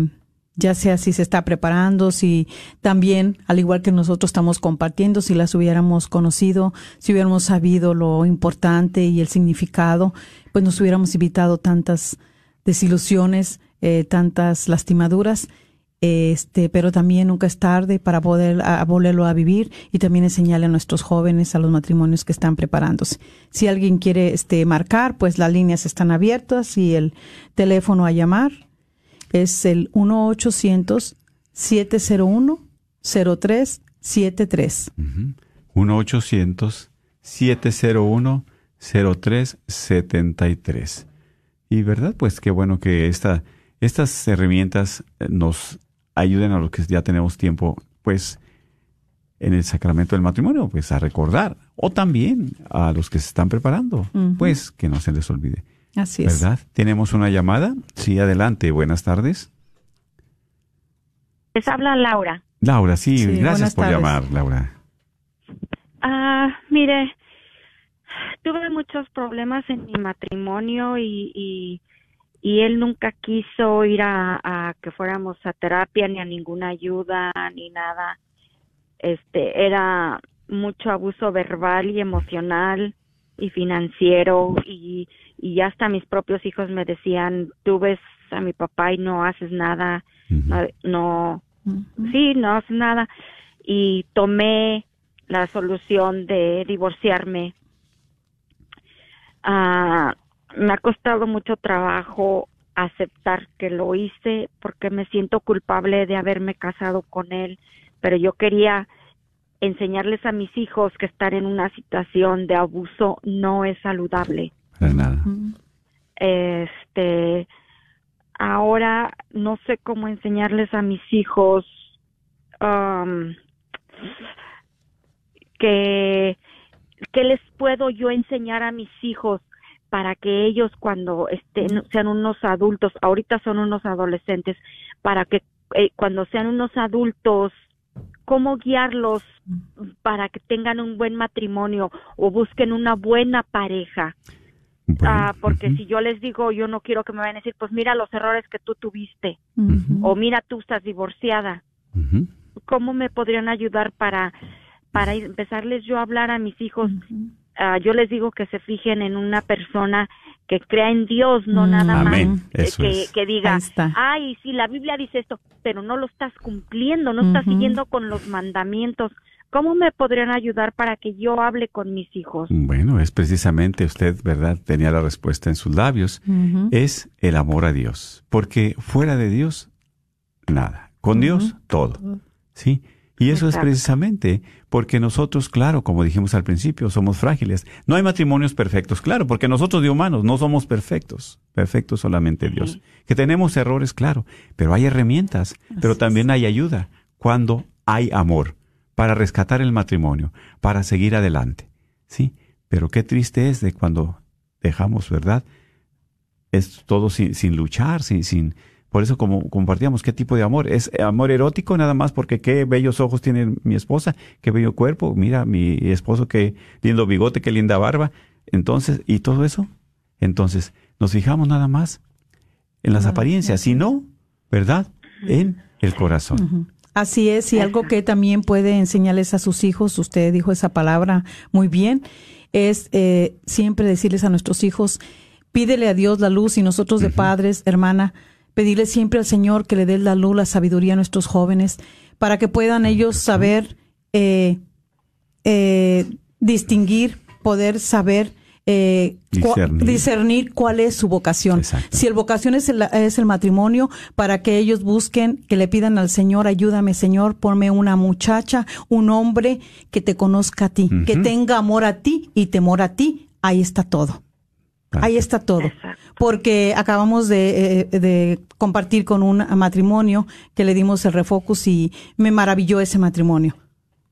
ya sea si se está preparando, si también, al igual que nosotros estamos compartiendo, si las hubiéramos conocido, si hubiéramos sabido lo importante y el significado, pues nos hubiéramos evitado tantas desilusiones, eh, tantas lastimaduras. Este, pero también nunca es tarde para poder volverlo a vivir y también enseñarle a nuestros jóvenes, a los matrimonios que están preparándose. Si alguien quiere este, marcar, pues las líneas están abiertas y el teléfono a llamar es el 1-800-701-0373. 1-800-701-0373. Y verdad, pues qué bueno que esta estas herramientas eh, nos ayuden a los que ya tenemos tiempo, pues, en el sacramento del matrimonio, pues a recordar, o también a los que se están preparando, pues que no se les olvide. Así es. ¿Verdad? Tenemos una llamada. Sí, adelante. Buenas tardes. Les habla Laura. Laura, sí, gracias por llamar, Laura. Ah, mire, tuve muchos problemas en mi matrimonio y, y, y él nunca quiso ir a, a, que fuéramos a terapia ni a ninguna ayuda ni nada. Este, era mucho abuso verbal y emocional y financiero y, y hasta mis propios hijos me decían, tú ves a mi papá y no haces nada, no, no sí, no haces nada. Y tomé la solución de divorciarme. Ah, me ha costado mucho trabajo aceptar que lo hice porque me siento culpable de haberme casado con él, pero yo quería enseñarles a mis hijos que estar en una situación de abuso no es saludable. nada. Este, ahora no sé cómo enseñarles a mis hijos um, que ¿qué les puedo yo enseñar a mis hijos para que ellos cuando estén sean unos adultos, ahorita son unos adolescentes, para que eh, cuando sean unos adultos cómo guiarlos para que tengan un buen matrimonio o busquen una buena pareja. ah, porque si yo les digo, yo no quiero que me vayan a decir, pues mira los errores que tú tuviste, o mira tú estás divorciada. ¿Cómo me podrían ayudar para para empezarles yo a hablar a mis hijos, uh, yo les digo que se fijen en una persona que crea en Dios, no mm. nada más que, que, diga, ay, sí, la Biblia dice esto, pero no lo estás cumpliendo, no estás siguiendo con los mandamientos. ¿Cómo me podrían ayudar para que yo hable con mis hijos? Bueno, es precisamente usted, ¿verdad? Tenía la respuesta en sus labios. Es el amor a Dios. Porque fuera de Dios, nada. Con Dios, todo. ¿Sí? Y eso es precisamente porque nosotros, claro, como dijimos al principio, somos frágiles. No hay matrimonios perfectos, claro, porque nosotros de humanos no somos perfectos. Perfecto solamente Dios. Que tenemos errores, claro, pero hay herramientas, pero también hay ayuda cuando hay amor para rescatar el matrimonio, para seguir adelante. ¿Sí? Pero qué triste es de cuando dejamos, ¿verdad? Es todo sin, sin luchar, sin, sin, por eso como compartíamos, ¿qué tipo de amor? ¿Es amor erótico nada más porque qué bellos ojos tiene mi esposa? ¿Qué bello cuerpo? Mira, mi esposo, qué lindo bigote, qué linda barba. Entonces, ¿y todo eso? Entonces, nos fijamos nada más en las apariencias, si no, ¿verdad? En el corazón. Así es, y algo que también puede enseñarles a sus hijos, usted dijo esa palabra muy bien, es eh, siempre decirles a nuestros hijos, pídele a Dios la luz y nosotros de padres, hermana, pedirle siempre al Señor que le dé la luz, la sabiduría a nuestros jóvenes, para que puedan ellos saber eh, eh, distinguir, poder saber eh, discernir. cuál es su vocación. Si el vocación es el, es el matrimonio, para que ellos busquen, que le pidan al Señor, ayúdame Señor, ponme una muchacha, un hombre que te conozca a ti, que tenga amor a ti y temor a ti. Ahí está todo. Ahí está todo. Porque acabamos de, eh, de, compartir con un matrimonio que le dimos el refocus y me maravilló ese matrimonio.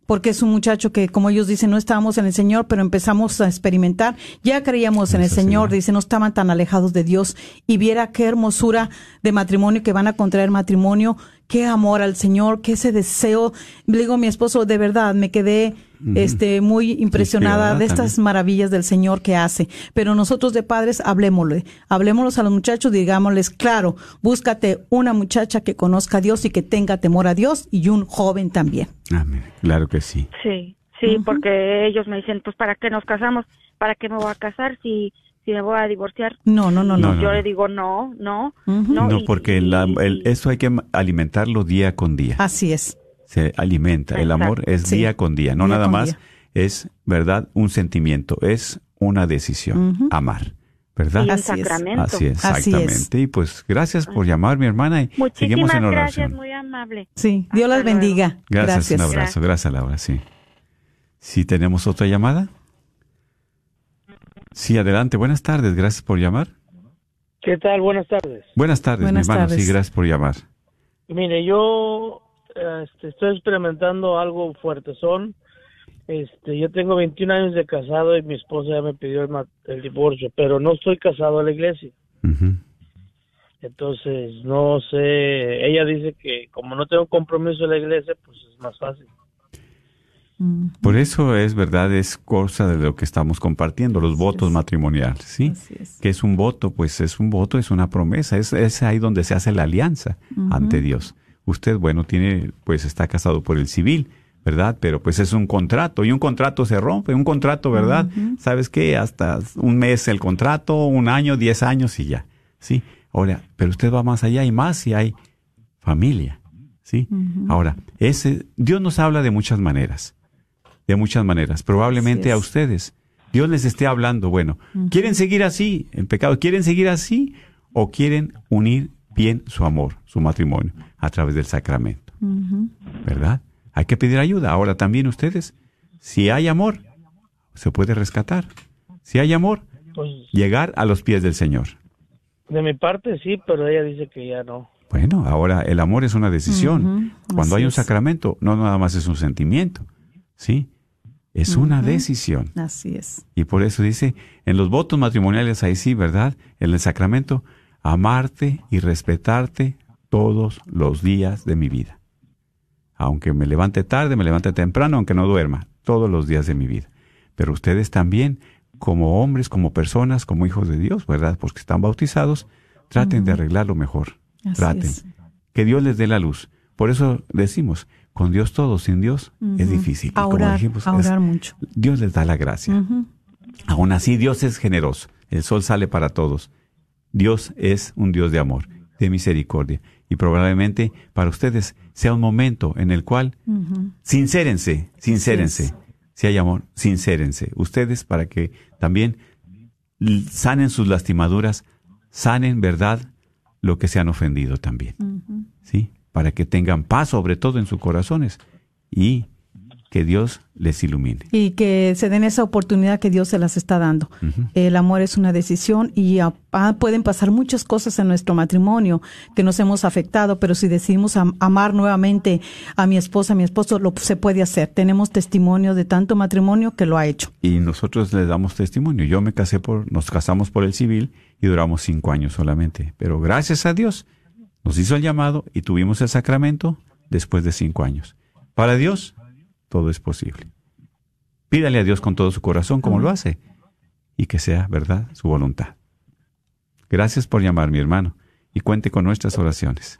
Porque es un muchacho que, como ellos dicen, no estábamos en el Señor, pero empezamos a experimentar. Ya creíamos en el Señor, dice, no estaban tan alejados de Dios. Y viera qué hermosura de matrimonio que van a contraer matrimonio qué amor al Señor, qué ese deseo. Le digo a mi esposo, de verdad, me quedé este muy impresionada de estas maravillas del Señor que hace. Pero nosotros de padres, hablemosle, hablemoslos a los muchachos, digámosles, claro, búscate una muchacha que conozca a Dios y que tenga temor a Dios y un joven también. Amén. Claro que sí. Sí, sí, porque ellos me dicen, pues, ¿para qué nos casamos? ¿Para qué me voy a casar si si me voy a divorciar. No, no, no, no. Yo le digo no, no, no. No, porque el, eso hay que alimentarlo día con día. Así es. Se alimenta. El amor es día con día, no nada más es, ¿verdad? Un sentimiento, es una decisión, amar. ¿Verdad? Y Así sacramento. Así es, exactamente. Y pues gracias por llamar, mi hermana. Y seguimos en oración. gracias, muy amable. Sí, Dios las bendiga. Gracias, gracias, un abrazo. Gracias, Laura, sí. Si tenemos otra llamada. Sí, adelante. Buenas tardes. Gracias por llamar. ¿Qué tal? Buenas tardes. Buenas tardes, Buenas mi hermano. tardes. Sí, gracias por llamar. Mire, yo este, estoy experimentando algo fuerte. Son, este, yo tengo 21 años de casado y mi esposa ya me pidió el, ma- el divorcio, pero no estoy casado a la iglesia. Entonces, no sé, ella dice que como no tengo compromiso en la iglesia, pues es más fácil. Por eso es verdad, es cosa de lo que estamos compartiendo, los votos es. matrimoniales, ¿sí? Es. que es un voto? Pues es un voto, es una promesa, es, es ahí donde se hace la alianza ante Dios. Usted, bueno, tiene, pues está casado por el civil, ¿verdad? Pero pues es un contrato y un contrato se rompe, un contrato, ¿verdad? ¿Sabes qué? Hasta un mes el contrato, un año, diez años y ya, ¿sí? Ahora, pero usted va más allá y más si hay familia, ¿sí? Ahora, ese, Dios nos habla de muchas maneras, de muchas maneras. Probablemente a es. ustedes Dios les esté hablando, bueno, ¿quieren seguir así en pecado? ¿Quieren seguir así o quieren unir bien su amor, su matrimonio a través del sacramento? ¿Verdad? Hay que pedir ayuda. Ahora también ustedes, si hay amor, se puede rescatar. Si hay amor, Pues llegar a los pies del Señor. de mi parte sí, pero ella dice que ya no. Bueno, ahora el amor es una decisión. Cuando así hay un sacramento, no nada más es un sentimiento, ¿sí? Es una decisión. Así es. Y por eso dice, en los votos matrimoniales ahí sí, ¿verdad? En el sacramento, amarte y respetarte todos los días de mi vida. Aunque me levante tarde, me levante temprano, aunque no duerma, todos los días de mi vida. Pero ustedes también, como hombres, como personas, como hijos de Dios, ¿verdad? Porque están bautizados, traten de arreglarlo mejor. Así traten. es. Que Dios les dé la luz. Por eso decimos, con Dios todo, sin Dios es difícil. A como dijimos, a es- orar mucho. Dios les da la gracia. Ujú. Aún así, Dios es generoso. El sol sale para todos. Dios es un Dios de amor, de misericordia. Y probablemente para ustedes sea un momento en el cual sincérense, sincérense. Si hay amor, sincérense. Ustedes para que también sanen sus lastimaduras, sanen, ¿verdad? Lo que se han ofendido también. ¿Sí? Para que tengan paz sobre todo en sus corazones y que Dios les ilumine. Y que se den esa oportunidad que Dios se las está dando. El amor es una decisión y ah, pueden pasar muchas cosas en nuestro matrimonio que nos hemos afectado, pero si decidimos am- amar nuevamente a mi esposa, a mi esposo, lo se puede hacer. Tenemos testimonio de tanto matrimonio que lo ha hecho. Y nosotros les damos testimonio. Yo me casé por, nos casamos por el civil y duramos cinco años solamente. Pero gracias a Dios nos hizo el llamado y tuvimos el sacramento después de cinco años. Para Dios todo es posible. Pídale a Dios con todo su corazón como lo hace y que sea verdad su voluntad. Gracias por llamar, mi hermano, y cuente con nuestras oraciones.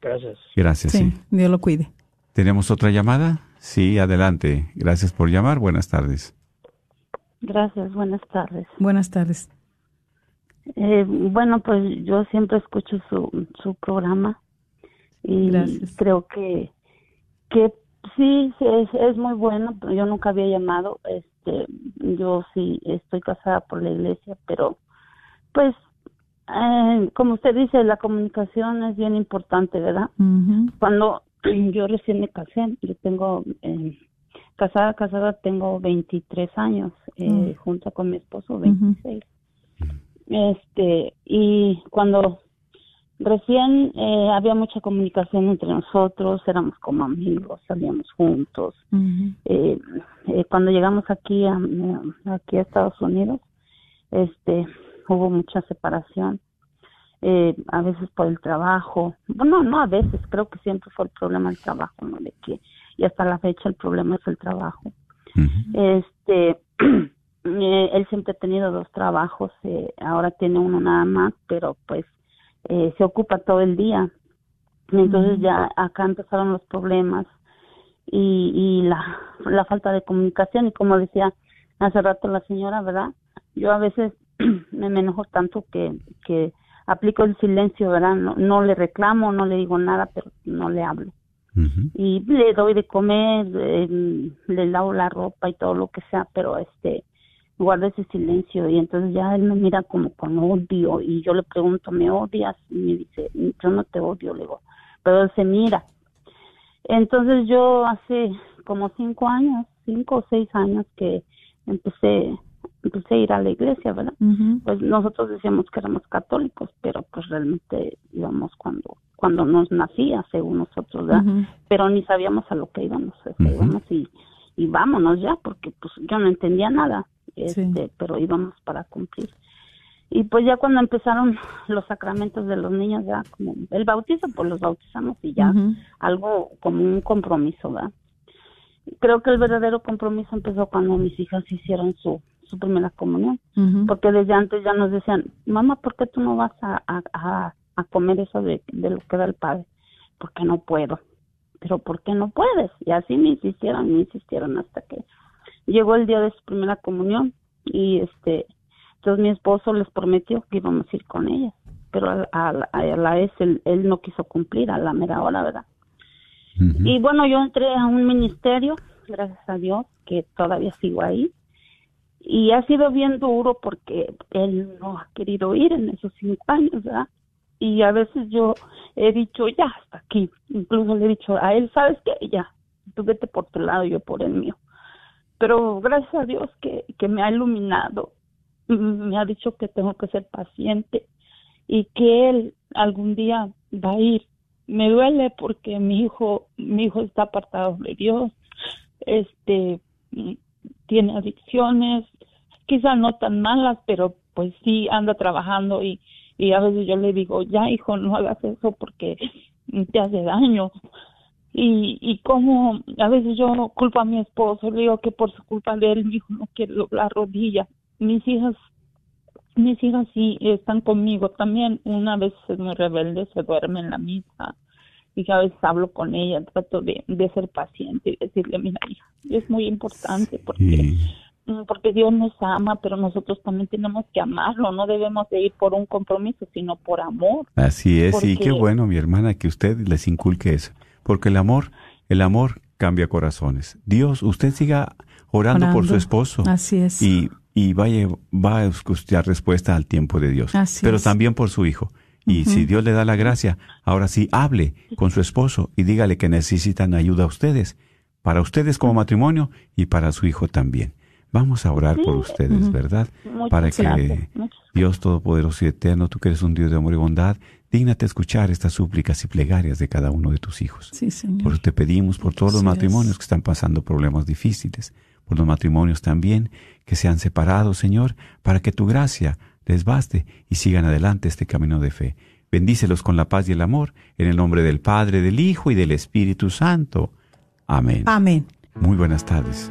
Gracias. Gracias. Sí. Dios lo cuide. ¿Tenemos otra llamada? Sí, adelante. Gracias por llamar. Buenas tardes. Gracias, buenas tardes. Buenas tardes. Eh, bueno, pues yo siempre escucho su, su programa y Gracias. creo que que sí es, es muy bueno. pero Yo nunca había llamado. Este, yo sí estoy casada por la iglesia, pero pues eh, como usted dice, la comunicación es bien importante, ¿verdad? Cuando yo recién me casé, yo tengo eh, casada, casada tengo 23 años, eh, Mm. junto con mi esposo 26. Este, y cuando recién eh, había mucha comunicación entre nosotros, éramos como amigos, salíamos juntos. Eh, eh, cuando llegamos aquí a, aquí a Estados Unidos, este, hubo mucha separación. Eh, a veces por el trabajo, bueno, no a veces, creo que siempre fue el problema el trabajo, ¿no? De que, y hasta la fecha el problema es el trabajo. Este, eh, él siempre ha tenido dos trabajos, eh, ahora tiene uno nada más, pero pues eh, se ocupa todo el día. Entonces ya acá empezaron los problemas y, y la, la falta de comunicación y como decía hace rato la señora, ¿verdad? Yo a veces me, enojo tanto que, que aplico el silencio, ¿verdad? No, no le reclamo, no le digo nada, pero no le hablo y le doy de comer, eh, le lavo la ropa y todo lo que sea, pero este guarda ese silencio y entonces ya él me mira como con odio y yo le pregunto, ¿me odias? Y me dice, yo no te odio, le digo, pero él se mira. Entonces yo hace como cinco años, cinco o seis años que empecé empecé a ir a la iglesia, ¿verdad? Pues nosotros decíamos que éramos católicos, pero pues realmente íbamos cuando cuando nos nacía, según nosotros, ¿verdad? Pero ni sabíamos a lo que íbamos, íbamos y, y vámonos ya, porque pues yo no entendía nada, este, pero íbamos para cumplir. Y pues ya cuando empezaron los sacramentos de los niños, ya como el bautizo, pues los bautizamos y ya algo como un compromiso, ¿verdad? Creo que el verdadero compromiso empezó cuando mis hijas hicieron su, su primera comunión, porque desde antes ya nos decían, mamá, ¿por qué tú no vas a, a, a comer eso de, lo que da el padre, porque no puedo. Pero ¿por qué no puedes? Y así me insistieron, me insistieron hasta que llegó el día de su primera comunión y este, entonces mi esposo les prometió que íbamos a ir con ella, pero a, la vez él, no quiso cumplir a la mera hora, ¿verdad? Y bueno, yo entré a un ministerio, gracias a Dios, que todavía sigo ahí, y ha sido bien duro porque él no ha querido ir en esos cinco años, ¿verdad? y a veces yo he dicho ya hasta aquí, incluso le he dicho a él, ¿sabes qué? Ya, tú vete por tu lado, yo por el mío. Pero gracias a Dios que, que me ha iluminado, me ha dicho que tengo que ser paciente y que él algún día va a ir. Me duele porque mi hijo, mi hijo está apartado de Dios, este, tiene adicciones, quizás no tan malas, pero pues sí anda trabajando y, y a veces yo le digo, ya hijo, no hagas eso porque te hace daño. Y, y como a veces yo culpo a mi esposo, le digo que por su culpa de él, mi hijo no quiere la rodilla. Mis hijas, mis hijas sí están conmigo también. Una vez es muy rebelde, se duerme en la misa y a veces hablo con ella, trato de, de ser paciente y decirle, mira, hija, es muy importante porque Mm, porque Dios nos ama, pero nosotros también tenemos que amarlo, no debemos de ir por un compromiso, sino por amor. Así es, y qué bueno, mi hermana, que usted les inculque eso, porque el amor, el amor cambia corazones. Dios, usted siga orando, por su esposo. Así es. Y, y vaya, va a escuchar respuesta al tiempo de Dios, pero también por su hijo. Y si Dios le da la gracia, ahora sí, hable con su esposo y dígale que necesitan ayuda a ustedes, para ustedes como matrimonio y para su hijo también. Vamos a orar por ustedes, ¿verdad? Para que Dios Todopoderoso y Eterno, tú que eres un Dios de amor y bondad, dígnate escuchar estas súplicas y plegarias de cada uno de tus hijos. Sí, Señor. Por eso te pedimos por todos los matrimonios que están pasando problemas difíciles, por los matrimonios también que se han separado, Señor, para que tu gracia les baste y sigan adelante este camino de fe. Bendícelos con la paz y el amor, en el nombre del Padre, del Hijo y del Espíritu Santo. Amén. Amén. Muy buenas tardes.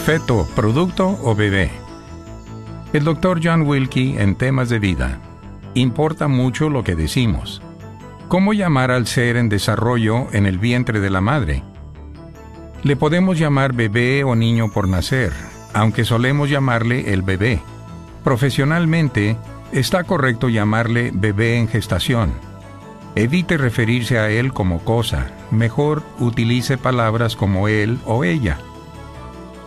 feto, producto o bebé. El doctor John Wilkie en temas de vida. Importa mucho lo que decimos. ¿Cómo llamar al ser en desarrollo en el vientre de la madre? Le podemos llamar bebé o niño por nacer, aunque solemos llamarle el bebé. Profesionalmente, está correcto llamarle bebé en gestación. Evite referirse a él como cosa, mejor utilice palabras como él o ella.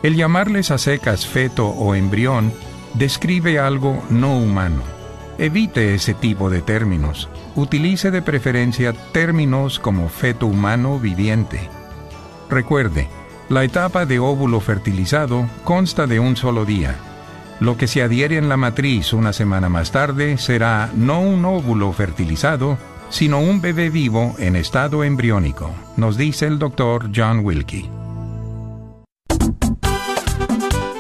El llamarles a secas feto o embrión describe algo no humano. Evite ese tipo de términos. Utilice de preferencia términos como feto humano viviente. Recuerde, la etapa de óvulo fertilizado consta de un solo día. Lo que se adhiere en la matriz una semana más tarde será no un óvulo fertilizado, sino un bebé vivo en estado embriónico, nos dice el doctor John Wilkie.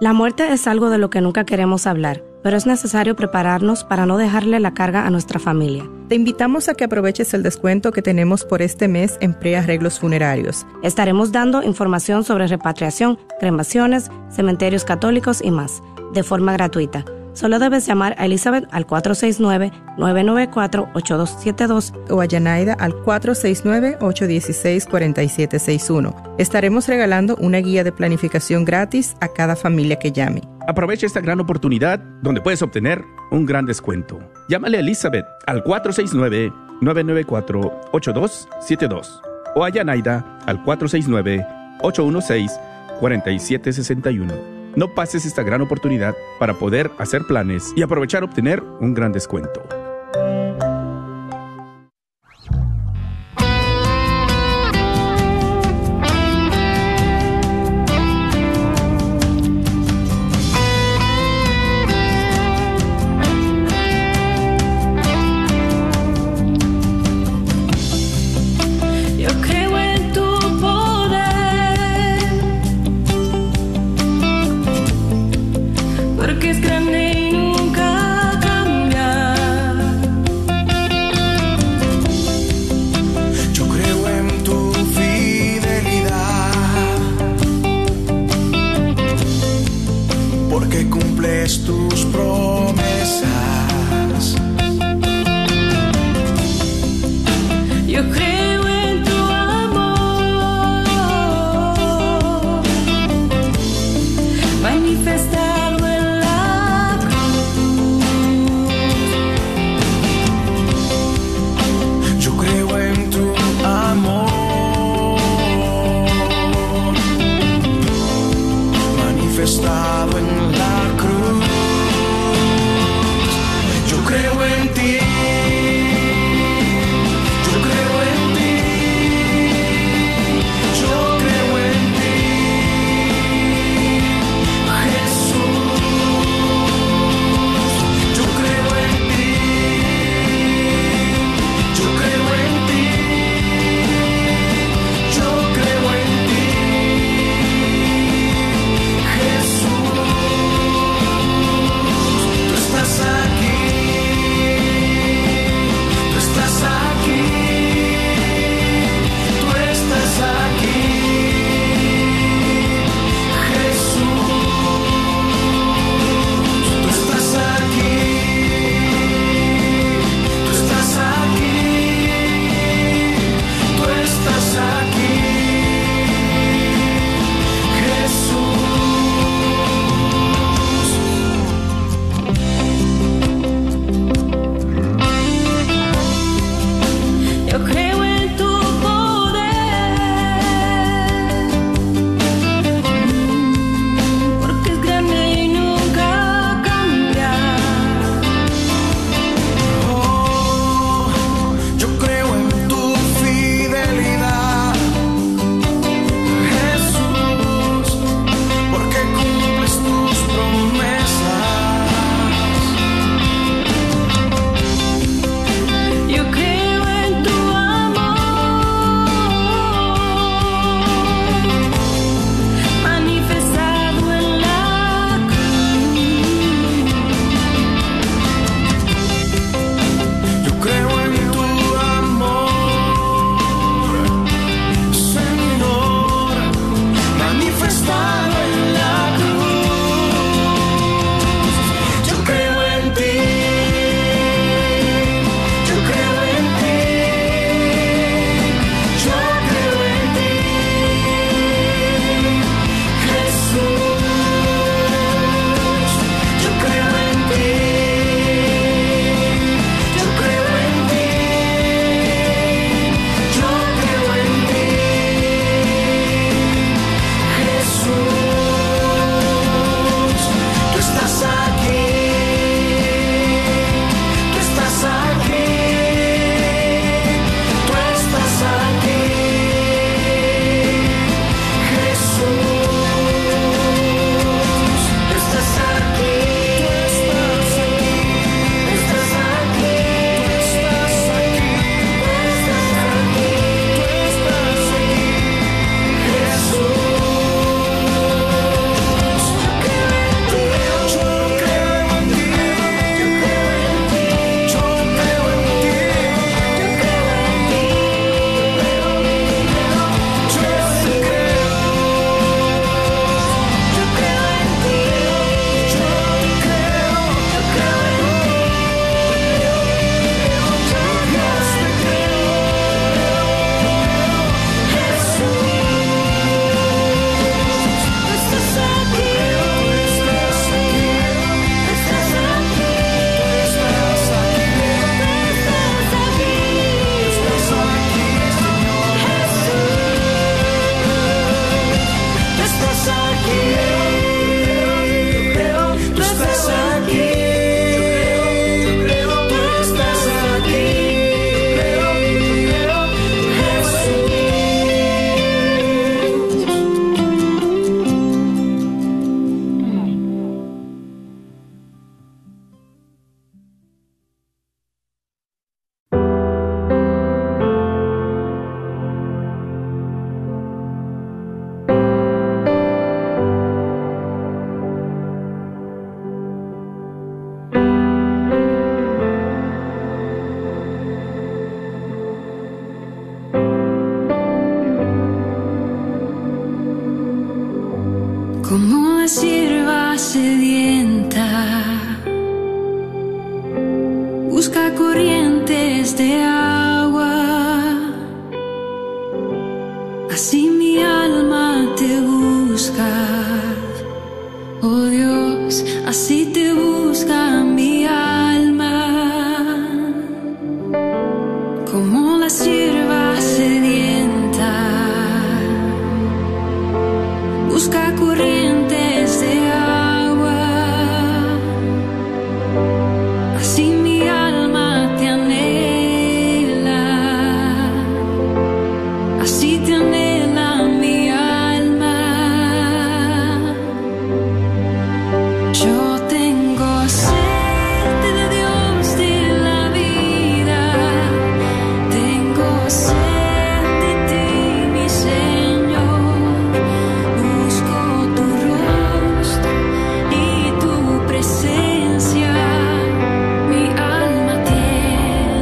La muerte es algo de lo que nunca queremos hablar, pero es necesario prepararnos para no dejarle la carga a nuestra familia. Te invitamos a que aproveches el descuento que tenemos por este mes en prearreglos funerarios. Estaremos dando información sobre repatriación, cremaciones, cementerios católicos y más, de forma gratuita. Solo debes llamar a Elizabeth al 469-994-8272 o a Yanaida al 469-816-4761. Estaremos regalando una guía de planificación gratis a cada familia que llame. Aprovecha esta gran oportunidad donde puedes obtener un gran descuento. Llámale a Elizabeth al 469-994-8272 o a Yanaida al 469-816-4761. No pases esta gran oportunidad para poder hacer planes y aprovechar obtener un gran descuento. estado en